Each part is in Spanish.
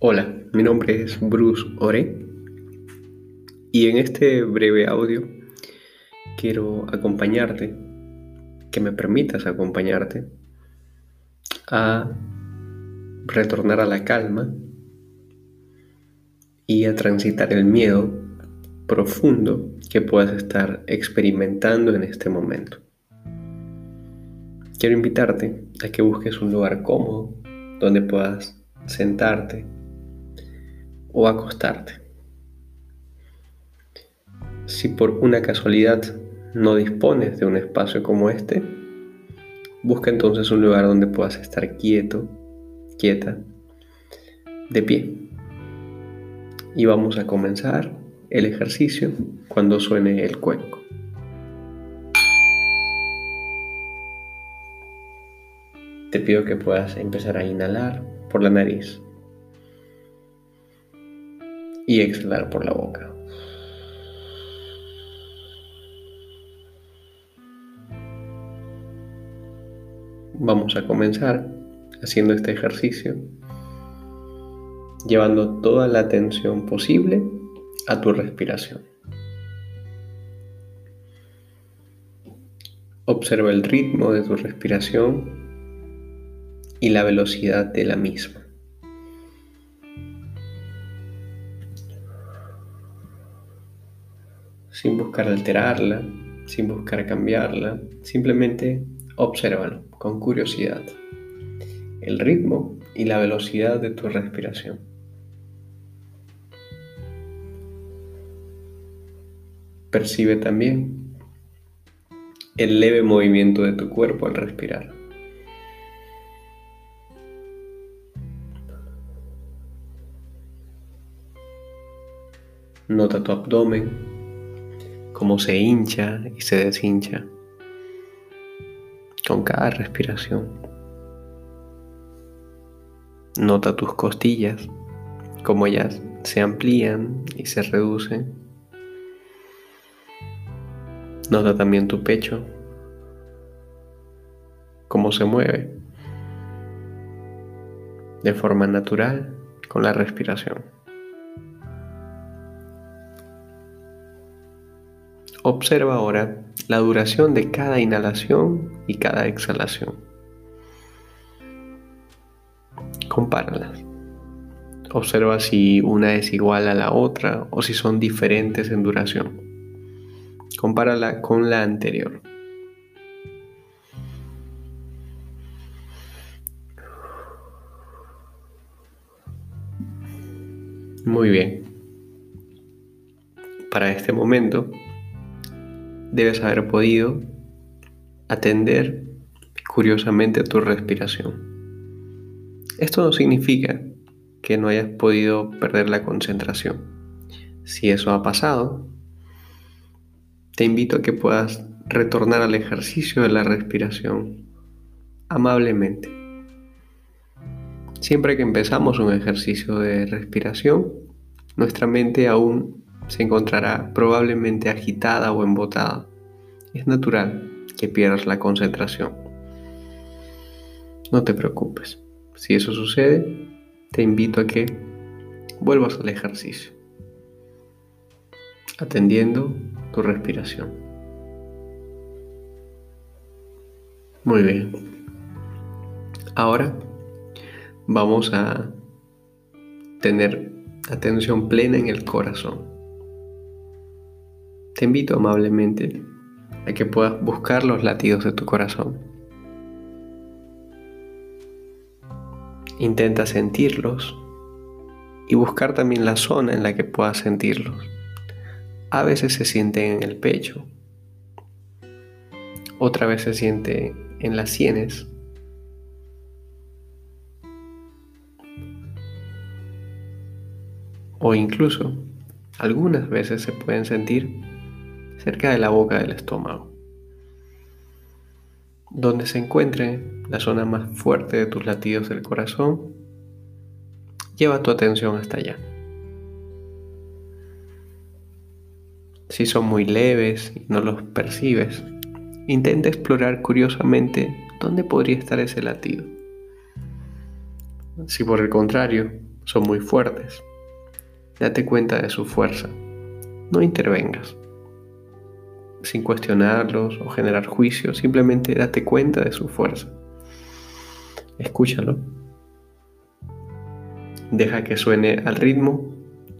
Hola, mi nombre es Bruce Ore y en este breve audio quiero acompañarte, que me permitas acompañarte a retornar a la calma y a transitar el miedo profundo que puedas estar experimentando en este momento. Quiero invitarte a que busques un lugar cómodo donde puedas sentarte o acostarte. Si por una casualidad no dispones de un espacio como este, busca entonces un lugar donde puedas estar quieto, quieta, de pie. Y vamos a comenzar el ejercicio cuando suene el cuenco. Te pido que puedas empezar a inhalar por la nariz y exhalar por la boca. Vamos a comenzar haciendo este ejercicio, llevando toda la atención posible a tu respiración. Observa el ritmo de tu respiración y la velocidad de la misma. Sin buscar alterarla, sin buscar cambiarla, simplemente obsérvalo con curiosidad, el ritmo y la velocidad de tu respiración. Percibe también el leve movimiento de tu cuerpo al respirar. Nota tu abdomen cómo se hincha y se deshincha con cada respiración. Nota tus costillas, cómo ellas se amplían y se reducen. Nota también tu pecho, cómo se mueve de forma natural con la respiración. Observa ahora la duración de cada inhalación y cada exhalación. Compáralas. Observa si una es igual a la otra o si son diferentes en duración. Compárala con la anterior. Muy bien. Para este momento debes haber podido atender curiosamente a tu respiración. Esto no significa que no hayas podido perder la concentración. Si eso ha pasado, te invito a que puedas retornar al ejercicio de la respiración amablemente. Siempre que empezamos un ejercicio de respiración, nuestra mente aún se encontrará probablemente agitada o embotada. Es natural que pierdas la concentración. No te preocupes. Si eso sucede, te invito a que vuelvas al ejercicio, atendiendo tu respiración. Muy bien. Ahora vamos a tener atención plena en el corazón. Te invito amablemente a que puedas buscar los latidos de tu corazón. Intenta sentirlos y buscar también la zona en la que puedas sentirlos. A veces se siente en el pecho, otra vez se siente en las sienes. O incluso algunas veces se pueden sentir cerca de la boca del estómago, donde se encuentre la zona más fuerte de tus latidos del corazón. Lleva tu atención hasta allá. Si son muy leves y no los percibes, intenta explorar curiosamente dónde podría estar ese latido. Si por el contrario son muy fuertes. Date cuenta de su fuerza. No intervengas. Sin cuestionarlos o generar juicio, simplemente date cuenta de su fuerza. Escúchalo. Deja que suene al ritmo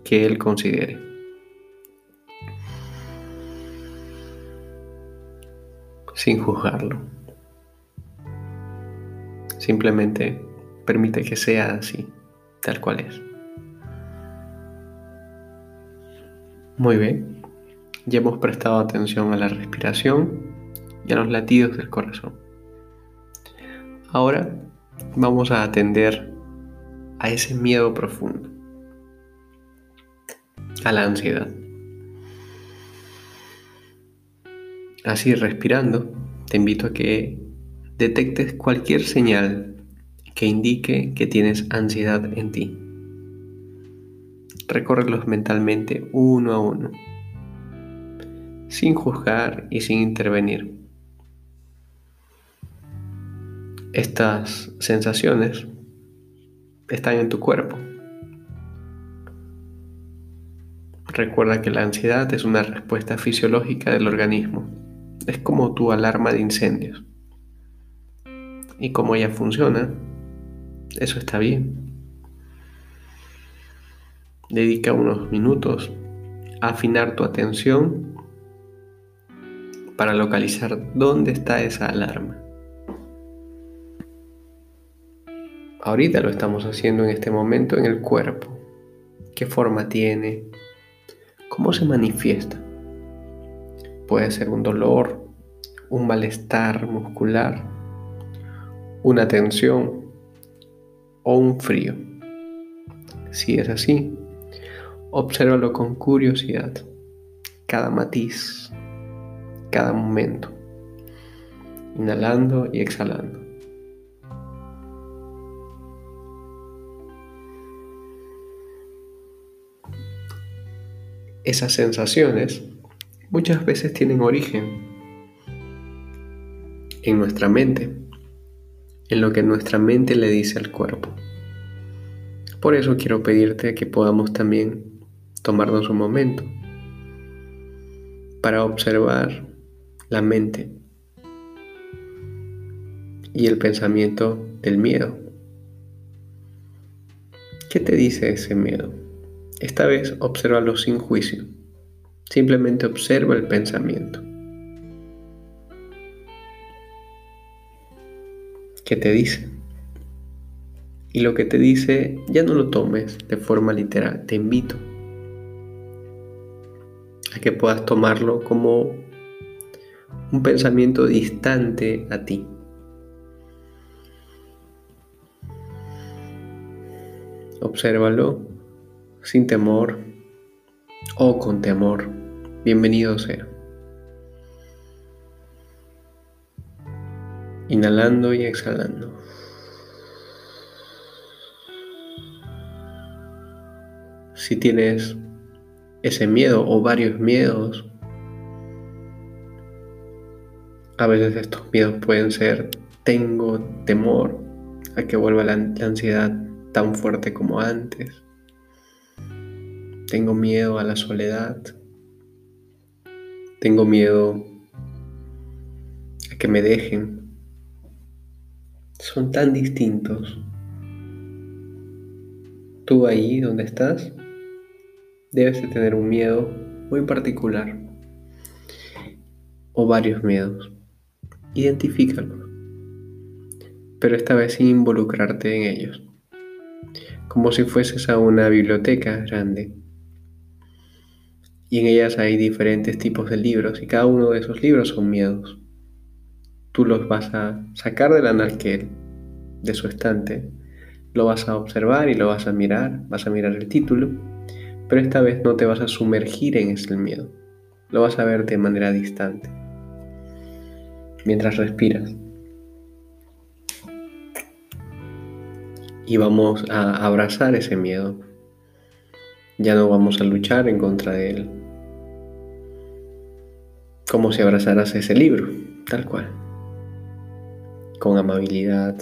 que él considere. Sin juzgarlo. Simplemente permite que sea así, tal cual es. Muy bien, ya hemos prestado atención a la respiración y a los latidos del corazón. Ahora vamos a atender a ese miedo profundo, a la ansiedad. Así respirando, te invito a que detectes cualquier señal que indique que tienes ansiedad en ti. Recórrelos mentalmente uno a uno, sin juzgar y sin intervenir. Estas sensaciones están en tu cuerpo. Recuerda que la ansiedad es una respuesta fisiológica del organismo. Es como tu alarma de incendios. Y como ella funciona, eso está bien. Dedica unos minutos a afinar tu atención para localizar dónde está esa alarma. Ahorita lo estamos haciendo en este momento en el cuerpo. ¿Qué forma tiene? ¿Cómo se manifiesta? Puede ser un dolor, un malestar muscular, una tensión o un frío. Si es así, obsérvalo con curiosidad, cada matiz, cada momento, inhalando y exhalando. Esas sensaciones muchas veces tienen origen en nuestra mente, en lo que nuestra mente le dice al cuerpo. Por eso quiero pedirte que podamos también tomarnos un momento para observar la mente y el pensamiento del miedo. ¿Qué te dice ese miedo? Esta vez obsérvalo sin juicio. Simplemente observa el pensamiento. ¿Qué te dice? Y lo que te dice ya no lo tomes de forma literal. Te invito a que puedas tomarlo como un pensamiento distante a ti. Obsérvalo sin temor o con temor. Bienvenido sea. Inhalando y exhalando. Si tienes ese miedo o varios miedos, a veces estos miedos pueden ser tengo temor a que vuelva la, ansiedad tan fuerte como antes. Tengo miedo a la soledad. Tengo miedo a que me dejen. Son tan distintos. Tú ahí donde estás debes de tener un miedo muy particular o varios miedos. Identifícalos, pero esta vez sin involucrarte en ellos, como si fueses a una biblioteca grande y en ellas hay diferentes tipos de libros y cada uno de esos libros son miedos. Tú los vas a sacar del analquel, de su estante, lo vas a observar y lo vas a mirar, vas a mirar el título, pero esta vez no te vas a sumergir en ese miedo, lo vas a ver de manera distante, mientras respiras. Y vamos a abrazar ese miedo. Ya no vamos a luchar en contra de él como si abrazaras ese libro, tal cual, con amabilidad,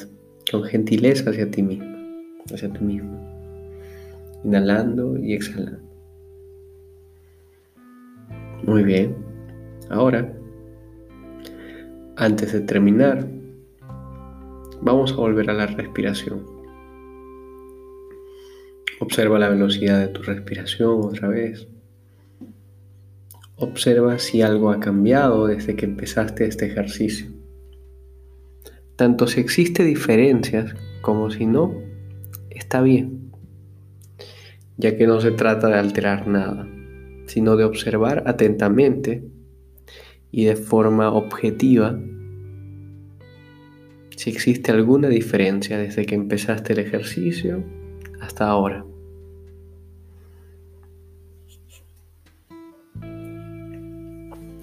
con gentileza hacia ti mismo, hacia ti mismo. inhalando y exhalando. Muy bien. Ahora, antes de terminar, vamos a volver a la respiración. Observa la velocidad de tu respiración otra vez. Observa si algo ha cambiado desde que empezaste este ejercicio. Tanto si existe diferencias como si no, está bien, ya que no se trata de alterar nada, sino de observar atentamente y de forma objetiva si existe alguna diferencia desde que empezaste el ejercicio hasta ahora.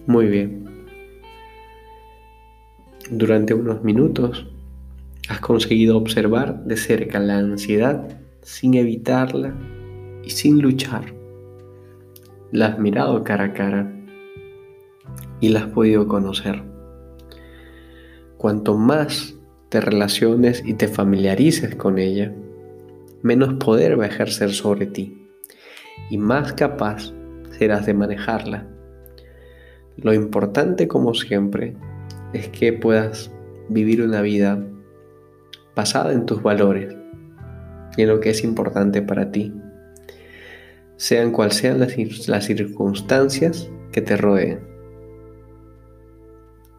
Muy bien. Durante unos minutos has conseguido observar de cerca la ansiedad sin evitarla y sin luchar. La has mirado cara a cara y la has podido conocer. Cuanto más te relaciones y te familiarices con ella, menos poder va a ejercer sobre ti y más capaz serás de manejarla lo importante, como siempre, es que puedas vivir una vida basada en tus valores y en lo que es importante para ti, sean cuales sean las, las circunstancias que te rodeen.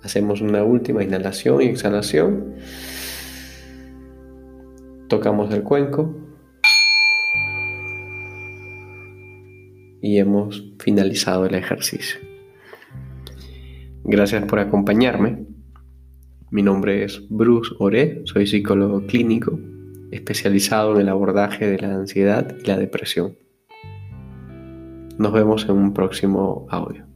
Hacemos una última inhalación y exhalación. Tocamos el cuenco. Y hemos finalizado el ejercicio. Gracias por acompañarme. Mi nombre es Bruce Ore, soy psicólogo clínico especializado en el abordaje de la ansiedad y la depresión. Nos vemos en un próximo audio.